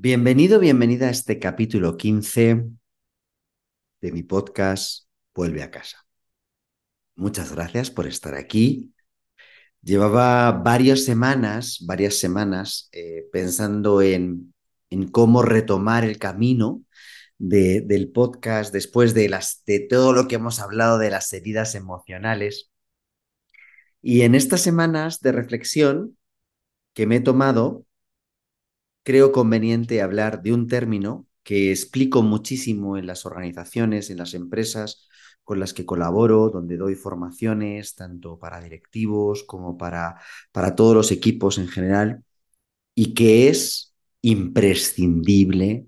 Bienvenido, bienvenida a este capítulo 15 de mi podcast Vuelve a casa. Muchas gracias por estar aquí. Llevaba varias semanas, varias semanas eh, pensando en, cómo retomar el camino de, del podcast después de, las, de todo lo que hemos hablado de las heridas emocionales. Y en estas semanas de reflexión que me he tomado, creo conveniente hablar de un término que explico muchísimo en las organizaciones, en las empresas con las que colaboro, donde doy formaciones, tanto para directivos como para, para todos los equipos en general, y que es imprescindible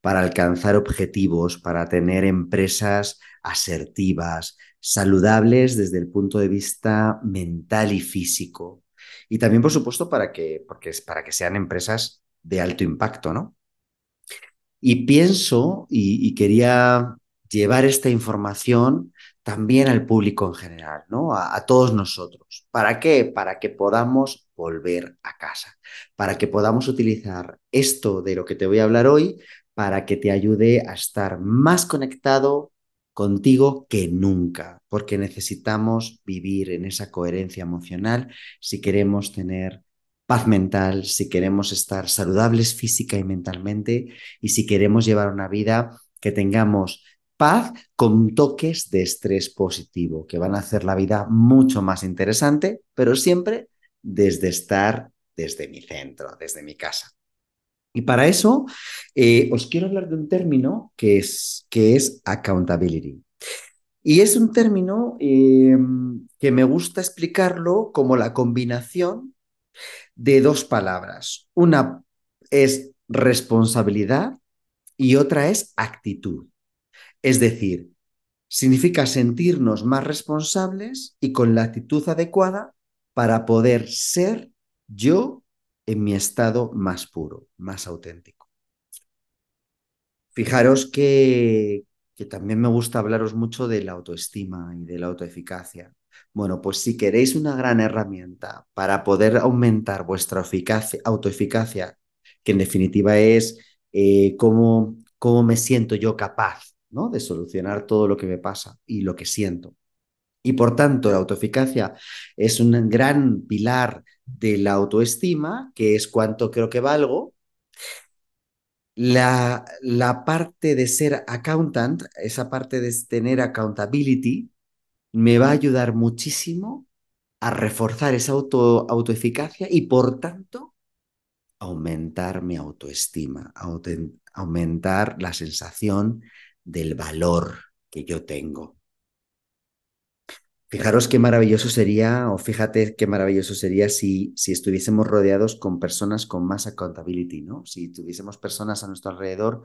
para alcanzar objetivos, para tener empresas asertivas, saludables desde el punto de vista mental y físico. Y también, por supuesto, para que, porque es para que sean empresas de alto impacto, ¿no? Y pienso y, quería llevar esta información también al público en general, ¿no? A, a, todos nosotros. ¿Para qué? Para que podamos volver a casa, para que podamos utilizar esto de lo que te voy a hablar hoy para que te ayude a estar más conectado contigo que nunca, porque necesitamos vivir en esa coherencia emocional si queremos tener paz mental, si queremos estar saludables física y mentalmente y si queremos llevar una vida que tengamos paz con toques de estrés positivo, que van a hacer la vida mucho más interesante, pero siempre desde estar desde mi centro, desde mi casa. Y para eso eh, os quiero hablar de un término que es, que es accountability. Y es un término eh, que me gusta explicarlo como la combinación de dos palabras. Una es responsabilidad y otra es actitud. Es decir, significa sentirnos más responsables y con la actitud adecuada para poder ser yo en mi estado más puro, más auténtico. Fijaros que, que también me gusta hablaros mucho de la autoestima y de la autoeficacia. Bueno, pues si queréis una gran herramienta para poder aumentar vuestra autoeficacia, que en definitiva es eh, cómo, cómo me siento yo capaz ¿no? de solucionar todo lo que me pasa y lo que siento. Y por tanto, la autoeficacia es un gran pilar de la autoestima, que es cuánto creo que valgo. La, la parte de ser accountant, esa parte de tener accountability, me va a ayudar muchísimo a reforzar esa auto, autoeficacia y por tanto aumentar mi autoestima, aumentar la sensación del valor que yo tengo. Fijaros qué maravilloso sería, o fíjate qué maravilloso sería si, si estuviésemos rodeados con personas con más accountability, ¿no? Si tuviésemos personas a nuestro alrededor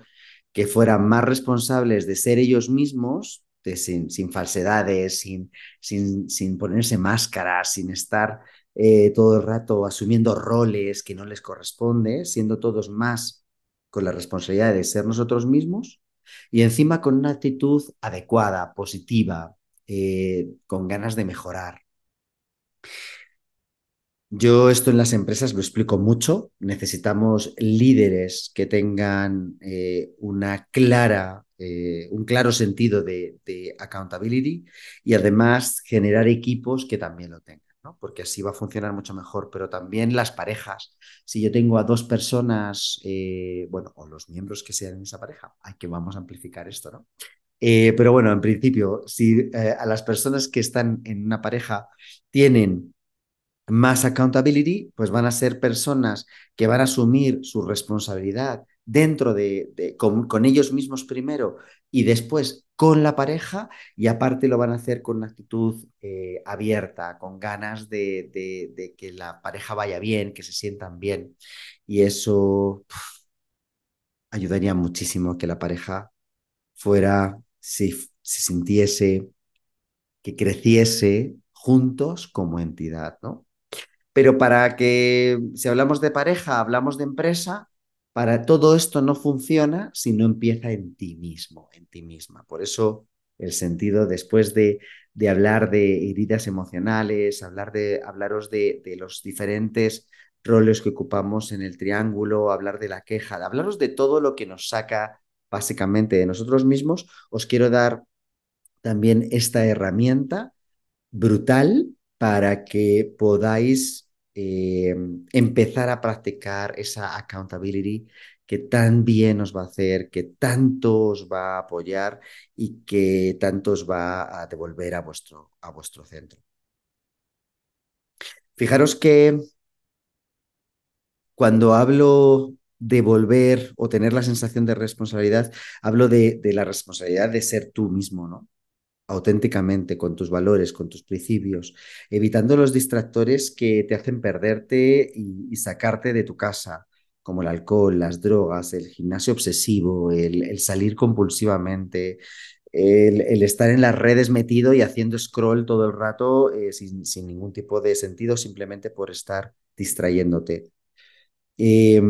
que fueran más responsables de ser ellos mismos sin, falsedades, sin, sin, sin, ponerse máscaras, sin estar eh, todo el rato asumiendo roles que no les corresponde, siendo todos más con la responsabilidad de ser nosotros mismos y encima con una actitud adecuada, positiva, eh, con ganas de mejorar. Yo esto en las empresas lo explico mucho. Necesitamos líderes que tengan eh, una clara, eh, un claro sentido de, accountability y además generar equipos que también lo tengan, ¿no? porque así va a funcionar mucho mejor. Pero también las parejas. Si yo tengo a dos personas, eh, bueno, o los miembros que sean en esa pareja, hay que vamos a amplificar esto, ¿no? pero bueno, en principio, si a las personas que están en una pareja tienen más accountability, pues van a ser personas que van a asumir su responsabilidad dentro de, con, ellos mismos primero y después con la pareja y aparte lo van a hacer con una actitud eh, abierta, con ganas de, que la pareja vaya bien, que se sientan bien y eso ayudaría muchísimo que la pareja fuera, se, se sintiese, que creciese juntos como entidad, ¿no? Pero para que, si hablamos de pareja, hablamos de empresa, para todo esto no funciona si no empieza en ti mismo, en ti misma. Por eso el sentido, después de, hablar de heridas emocionales, hablar de, hablaros de, de, los diferentes roles que ocupamos en el triángulo, hablar de la queja, de hablaros de todo lo que nos saca básicamente de nosotros mismos, os quiero dar también esta herramienta brutal para que podáis eh, empezar a practicar esa accountability que tan bien os va a hacer, que tanto os va a apoyar y que tanto os va a devolver a vuestro, a vuestro centro. Fijaros que cuando hablo de volver o tener la sensación de responsabilidad, hablo de, de la responsabilidad de ser tú mismo, ¿no? Auténticamente, con tus valores, con tus principios, evitando los distractores que te hacen perderte y, sacarte de tu casa, como el alcohol, las drogas, el gimnasio obsesivo, el, salir compulsivamente, el, estar en las redes metido y haciendo scroll todo el rato eh, sin, ningún tipo de sentido, simplemente por estar distrayéndote. Eh,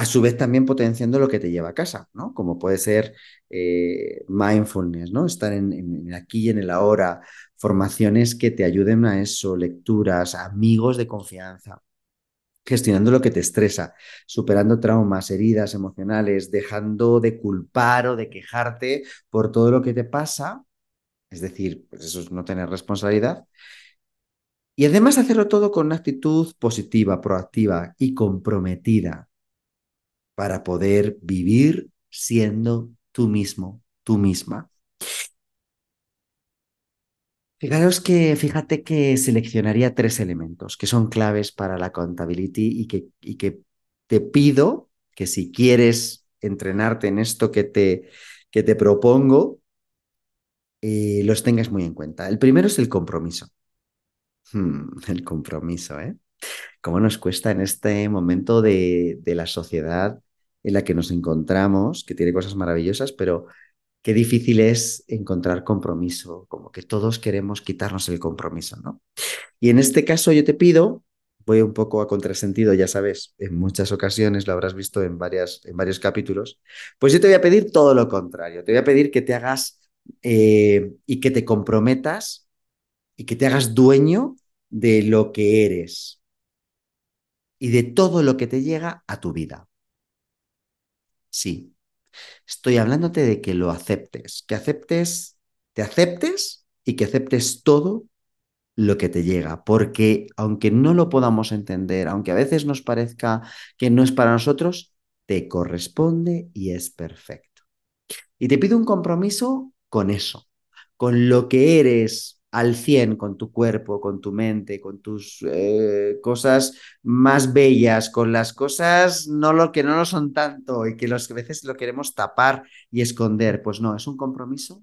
a su vez también potenciando lo que te lleva a casa, ¿no? Como puede ser eh, mindfulness, ¿no? Estar en, en, aquí y en el ahora, formaciones que te ayuden a eso, lecturas, amigos de confianza, gestionando lo que te estresa, superando traumas, heridas emocionales, dejando de culpar o de quejarte por todo lo que te pasa, es decir, pues eso es no tener responsabilidad. Y además hacerlo todo con una actitud positiva, proactiva y comprometida para poder vivir siendo tú mismo, tú misma. Fijaros que, fíjate que seleccionaría tres elementos que son claves para la accountability y que, y que te pido que si quieres entrenarte en esto que te, que te propongo, eh, los tengas muy en cuenta. El primero es el compromiso. Hmm, el compromiso, ¿eh? ¿Cómo nos cuesta en este momento de, de la sociedad en la que nos encontramos, que tiene cosas maravillosas, pero qué difícil es encontrar compromiso, como que todos queremos quitarnos el compromiso, ¿no? Y en este caso yo te pido, voy un poco a contrasentido, ya sabes, en muchas ocasiones lo habrás visto en, varias, en varios capítulos, pues yo te voy a pedir todo lo contrario, te voy a pedir que te hagas eh, y que te comprometas y que te hagas dueño de lo que eres y de todo lo que te llega a tu vida. Sí. Estoy hablándote de que lo aceptes, que aceptes, te aceptes y que aceptes todo lo que te llega, porque aunque no lo podamos entender, aunque a veces nos parezca que no es para nosotros, te corresponde y es perfecto. Y te pido un compromiso con eso, con lo que eres, al 100 con tu cuerpo, con tu mente, con tus eh, cosas más bellas, con las cosas no lo que no lo son tanto y que los, a veces lo queremos tapar y esconder. Pues no, es un compromiso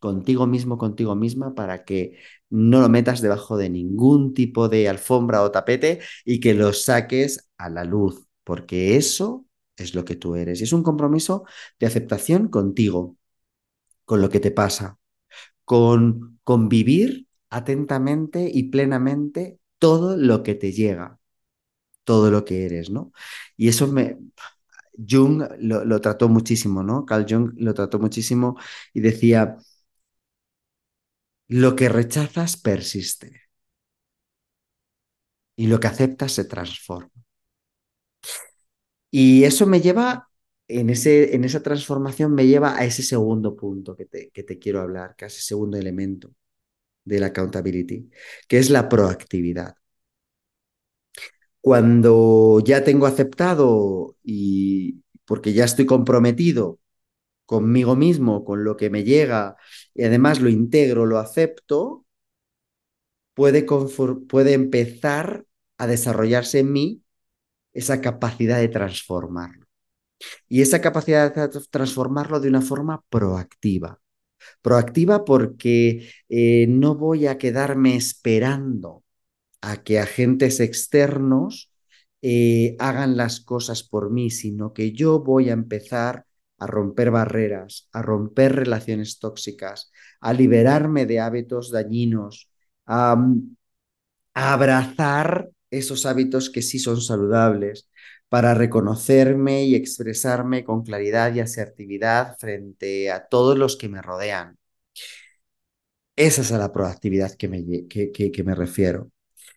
contigo mismo, contigo misma, para que no lo metas debajo de ningún tipo de alfombra o tapete y que lo saques a la luz, porque eso es lo que tú eres. Y es un compromiso de aceptación contigo, con lo que te pasa, con convivir atentamente y plenamente todo lo que te llega, todo lo que eres, ¿no? Y eso me... Jung lo, lo trató muchísimo, ¿no? Carl Jung lo trató muchísimo y decía, lo que rechazas persiste y lo que aceptas se transforma. Y eso me lleva en, ese, en esa transformación me lleva a ese segundo punto que te, que te quiero hablar, que es segundo elemento de la accountability, que es la proactividad. Cuando ya tengo aceptado y porque ya estoy comprometido conmigo mismo, con lo que me llega, y además lo integro, lo acepto, puede, puede empezar a desarrollarse en mí esa capacidad de transformarlo y esa capacidad de transformarlo de una forma proactiva. Proactiva porque eh, no voy a quedarme esperando a que agentes externos eh, hagan las cosas por mí, sino que yo voy a empezar a romper barreras, a romper relaciones tóxicas, a liberarme de hábitos dañinos, a, a abrazar esos hábitos que sí son saludables, para reconocerme y expresarme con claridad y asertividad frente a todos los que me rodean. Esa es la proactividad que me, que, que, me refiero.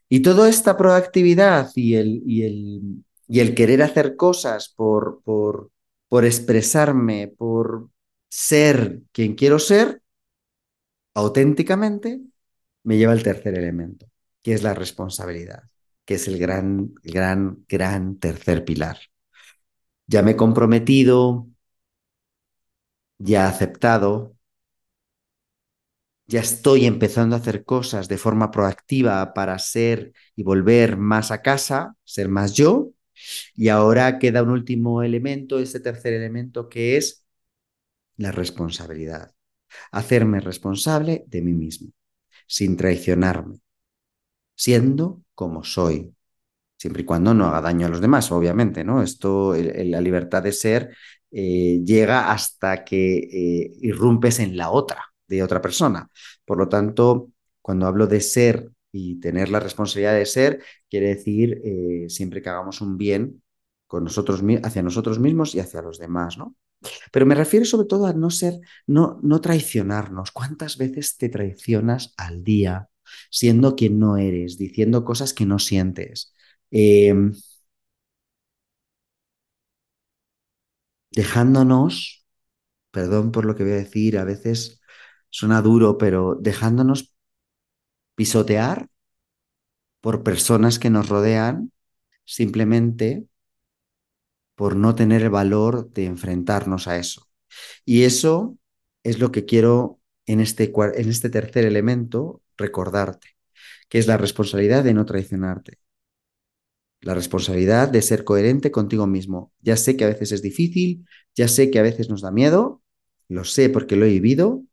Y toda esta proactividad y el, y el, y el querer hacer cosas por, por, por expresarme, por ser quien quiero ser, auténticamente, me lleva al tercer elemento, que es la responsabilidad, que es el gran, gran, gran tercer pilar. Ya me he comprometido, ya he aceptado, ya estoy empezando a hacer cosas de forma proactiva para ser y volver más a casa, ser más yo. Y ahora queda un último elemento, ese tercer elemento, que es la responsabilidad. Hacerme responsable de mí mismo, sin traicionarme, siendo como soy, siempre y cuando no haga daño a los demás, obviamente, ¿no? Esto, la libertad de ser eh, llega hasta que eh, irrumpes en la otra, de otra persona. Por lo tanto, cuando hablo de ser y tener la responsabilidad de ser, quiere decir eh, siempre que hagamos un bien con nosotros, hacia nosotros mismos y hacia los demás, ¿no? Pero me refiero sobre todo a no ser, no, no traicionarnos. ¿Cuántas veces te traicionas al día siendo quien no eres, diciendo cosas que no sientes? Em, dejándonos, perdón por lo que voy a decir, a veces suena duro, pero dejándonos pisotear por personas que nos rodean simplemente por no tener el valor de enfrentarnos a eso. Y eso es lo que quiero en este, en este tercer elemento recordarte, que es la responsabilidad de no traicionarte. La responsabilidad de ser coherente contigo mismo. Ya sé que a veces es difícil, ya sé que a veces nos da miedo, lo sé porque lo he vivido,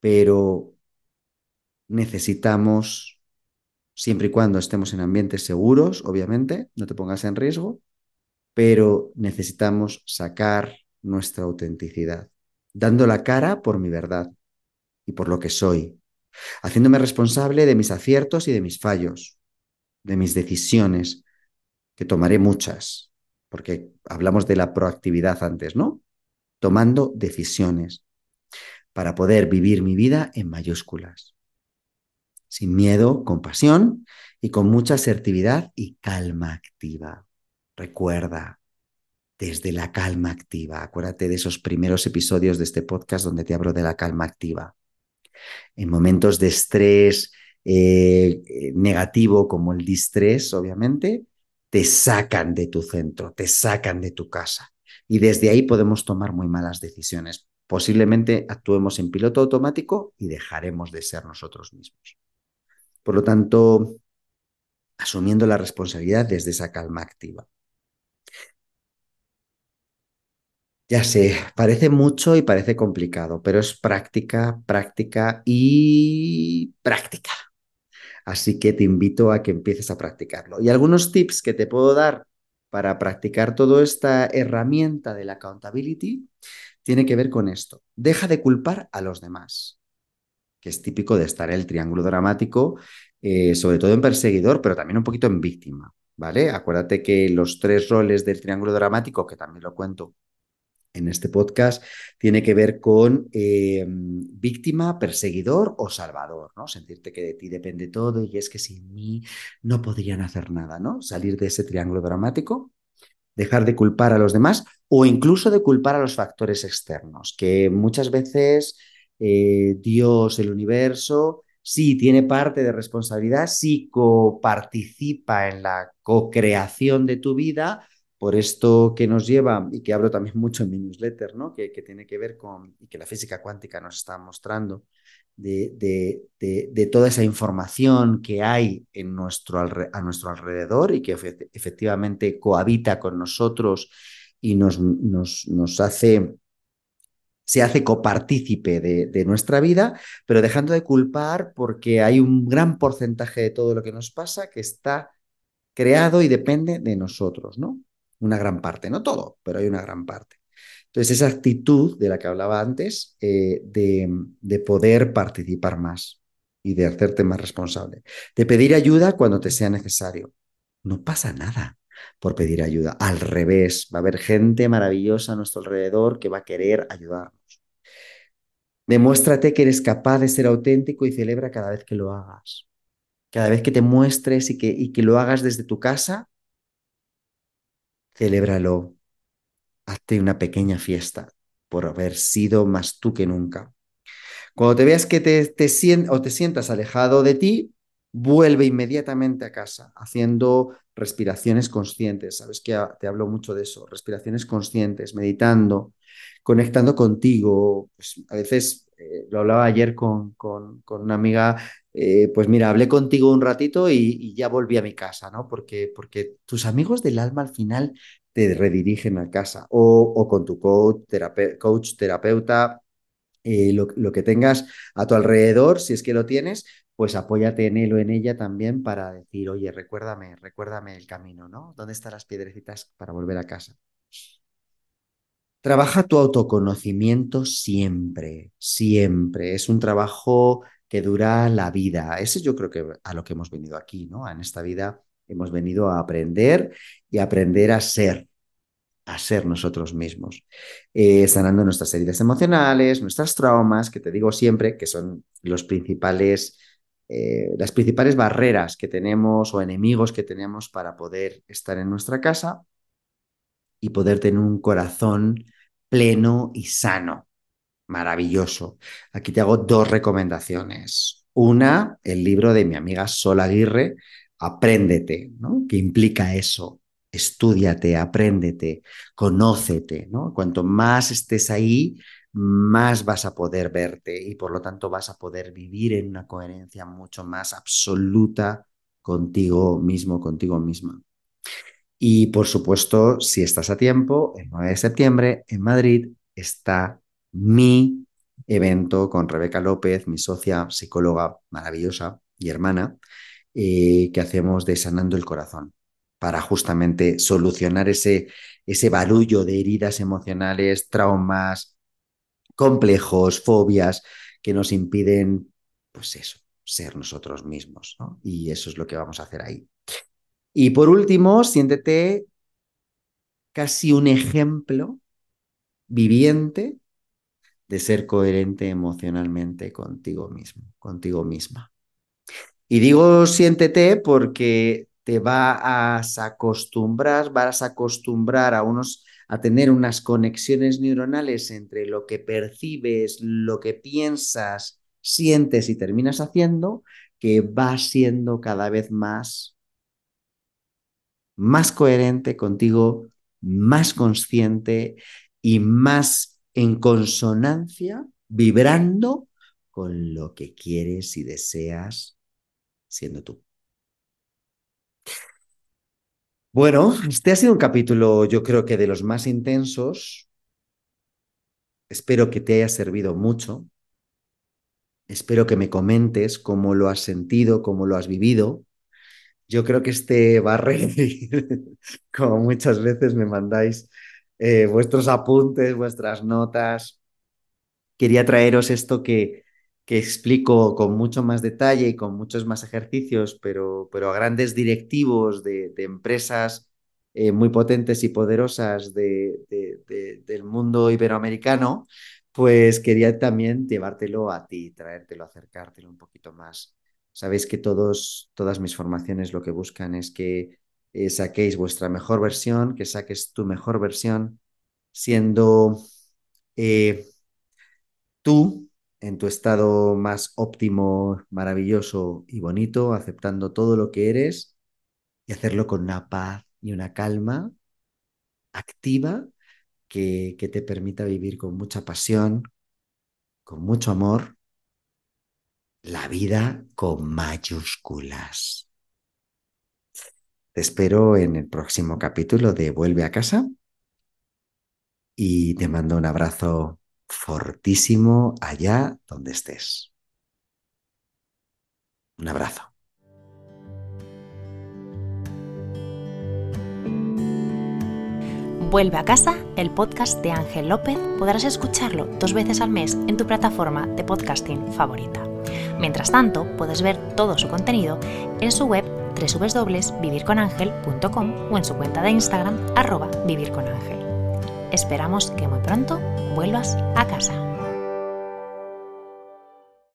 pero necesitamos, siempre y cuando estemos en ambientes seguros, obviamente, no te pongas en riesgo, pero necesitamos sacar nuestra autenticidad, dando la cara por mi verdad y por lo que soy, haciéndome responsable de mis aciertos y de mis fallos, de mis decisiones, que tomaré muchas, porque hablamos de la proactividad antes, ¿no? Tomando decisiones para poder vivir mi vida en mayúsculas, sin miedo, con pasión y con mucha asertividad y calma activa. Recuerda, desde la calma activa, acuérdate de esos primeros episodios de este podcast donde te hablo de la calma activa. En momentos de estrés eh, eh, negativo como el distrés, obviamente, te sacan de tu centro, te sacan de tu casa. Y desde ahí podemos tomar muy malas decisiones. Posiblemente actuemos en piloto automático y dejaremos de ser nosotros mismos. Por lo tanto, asumiendo la responsabilidad desde esa calma activa. Ya sé, parece mucho y parece complicado, pero es práctica, práctica y práctica. Así que te invito a que empieces a practicarlo. Y algunos tips que te puedo dar para practicar toda esta herramienta de la accountability tiene que ver con esto. Deja de culpar a los demás, que es típico de estar en el triángulo dramático, eh, sobre todo en perseguidor, pero también un poquito en víctima. ¿Vale? Acuérdate que los tres roles del triángulo dramático, que también lo cuento en este podcast tiene que ver con eh, víctima, perseguidor o salvador, ¿no? Sentirte que de ti depende todo y es que sin mí no podrían hacer nada, ¿no? Salir de ese triángulo dramático, dejar de culpar a los demás o incluso de culpar a los factores externos, que muchas veces eh, Dios, el universo, sí tiene parte de responsabilidad, sí coparticipa en la co-creación de tu vida, por esto que nos lleva, y que hablo también mucho en mi newsletter, ¿no? que, tiene que ver con, y que la física cuántica nos está mostrando, de, toda esa información que hay en nuestro, a nuestro alrededor y que efectivamente cohabita con nosotros y nos, hace se hace copartícipe de, nuestra vida, pero dejando de culpar porque hay un gran porcentaje de todo lo que nos pasa que está creado y depende de nosotros, ¿no? Una gran parte, no todo, pero hay una gran parte. Entonces, esa actitud de la que hablaba antes, eh, de, de poder participar más y de hacerte más responsable, de pedir ayuda cuando te sea necesario. No pasa nada por pedir ayuda. Al revés, va a haber gente maravillosa a nuestro alrededor que va a querer ayudarnos. Demuéstrate que eres capaz de ser auténtico y celebra cada vez que lo hagas. Cada vez que te muestres y que, y que lo hagas desde tu casa, celébralo. Hazte una pequeña fiesta por haber sido más tú que nunca. Cuando te veas que te, o te sientas alejado de ti, vuelve inmediatamente a casa haciendo respiraciones conscientes. Sabes que te hablo mucho de eso, respiraciones conscientes, meditando, conectando contigo. Pues, a veces, eh, lo hablaba ayer con, con, una amiga, eh, pues mira, hablé contigo un ratito y, y, ya volví a mi casa, ¿no? Porque, porque tus amigos del alma al final te redirigen a casa o, o con tu coach, terape coach terapeuta, eh, lo, lo, que tengas a tu alrededor, si es que lo tienes, pues apóyate en él o en ella también para decir, oye, recuérdame, recuérdame el camino, ¿no? ¿Dónde están las piedrecitas para volver a casa? Trabaja tu autoconocimiento siempre, siempre. Es un trabajo que dura la vida. Ese yo creo que a lo que hemos venido aquí, ¿no? En esta vida hemos venido a aprender y aprender a ser, a ser nosotros mismos, eh, sanando nuestras heridas emocionales, nuestras traumas, que te digo siempre que son los principales, eh, las principales barreras que tenemos o enemigos que tenemos para poder estar en nuestra casa y poder tener un corazón pleno y sano. Maravilloso. Aquí te hago dos recomendaciones. Una, el libro de mi amiga Sol Aguirre, Apréndete, ¿no? ¿Qué implica eso? Estúdiate, apréndete, conócete, ¿no? Cuanto más estés ahí, más vas a poder verte y por lo tanto vas a poder vivir en una coherencia mucho más absoluta contigo mismo, contigo misma. Y por supuesto, si estás a tiempo, el 9 de septiembre en Madrid está mi evento con Rebeca López, mi socia, psicóloga maravillosa y hermana, eh, que hacemos de Sanando el Corazón para justamente solucionar ese, ese barullo de heridas emocionales, traumas, complejos, fobias que nos impiden, pues eso, ser nosotros mismos. Y eso es lo que vamos a hacer ahí. Y por último, siéntete casi un ejemplo viviente de ser coherente emocionalmente contigo mismo, contigo misma. Y digo siéntete porque te vas a acostumbrar, vas a acostumbrar a unos a tener unas conexiones neuronales entre lo que percibes, lo que piensas, sientes y terminas haciendo, que va siendo cada vez más más coherente contigo, más consciente y más en consonancia, vibrando con lo que quieres y deseas siendo tú. Bueno, este ha sido un capítulo yo creo que de los más intensos. Espero que te haya servido mucho. Espero que me comentes cómo lo has sentido, cómo lo has vivido. Yo creo que este va a reír, como muchas veces me mandáis eh, vuestros apuntes, vuestras notas. Quería traeros esto que, que explico con mucho más detalle y con muchos más ejercicios, pero, pero a grandes directivos de, empresas eh, muy potentes y poderosas de, de, del mundo iberoamericano, pues quería también llevártelo a ti, traértelo, acercártelo un poquito más Sabéis que todos, todas mis formaciones lo que buscan es que eh, saquéis vuestra mejor versión, que saques tu mejor versión, siendo eh, tú en tu estado más óptimo, maravilloso y bonito, aceptando todo lo que eres y hacerlo con una paz y una calma activa que, que te permita vivir con mucha pasión, con mucho amor la vida con mayúsculas. Te espero en el próximo capítulo de Vuelve a casa y te mando un abrazo fortísimo allá donde estés. Un abrazo. Vuelve a casa, el podcast de Ángel López, podrás escucharlo dos veces al mes en tu plataforma de podcasting favorita. Mientras tanto, puedes ver todo su contenido en su web www.vivirconangel.com o en su cuenta de Instagram arroba vivirconangel. Esperamos que muy pronto vuelvas a casa.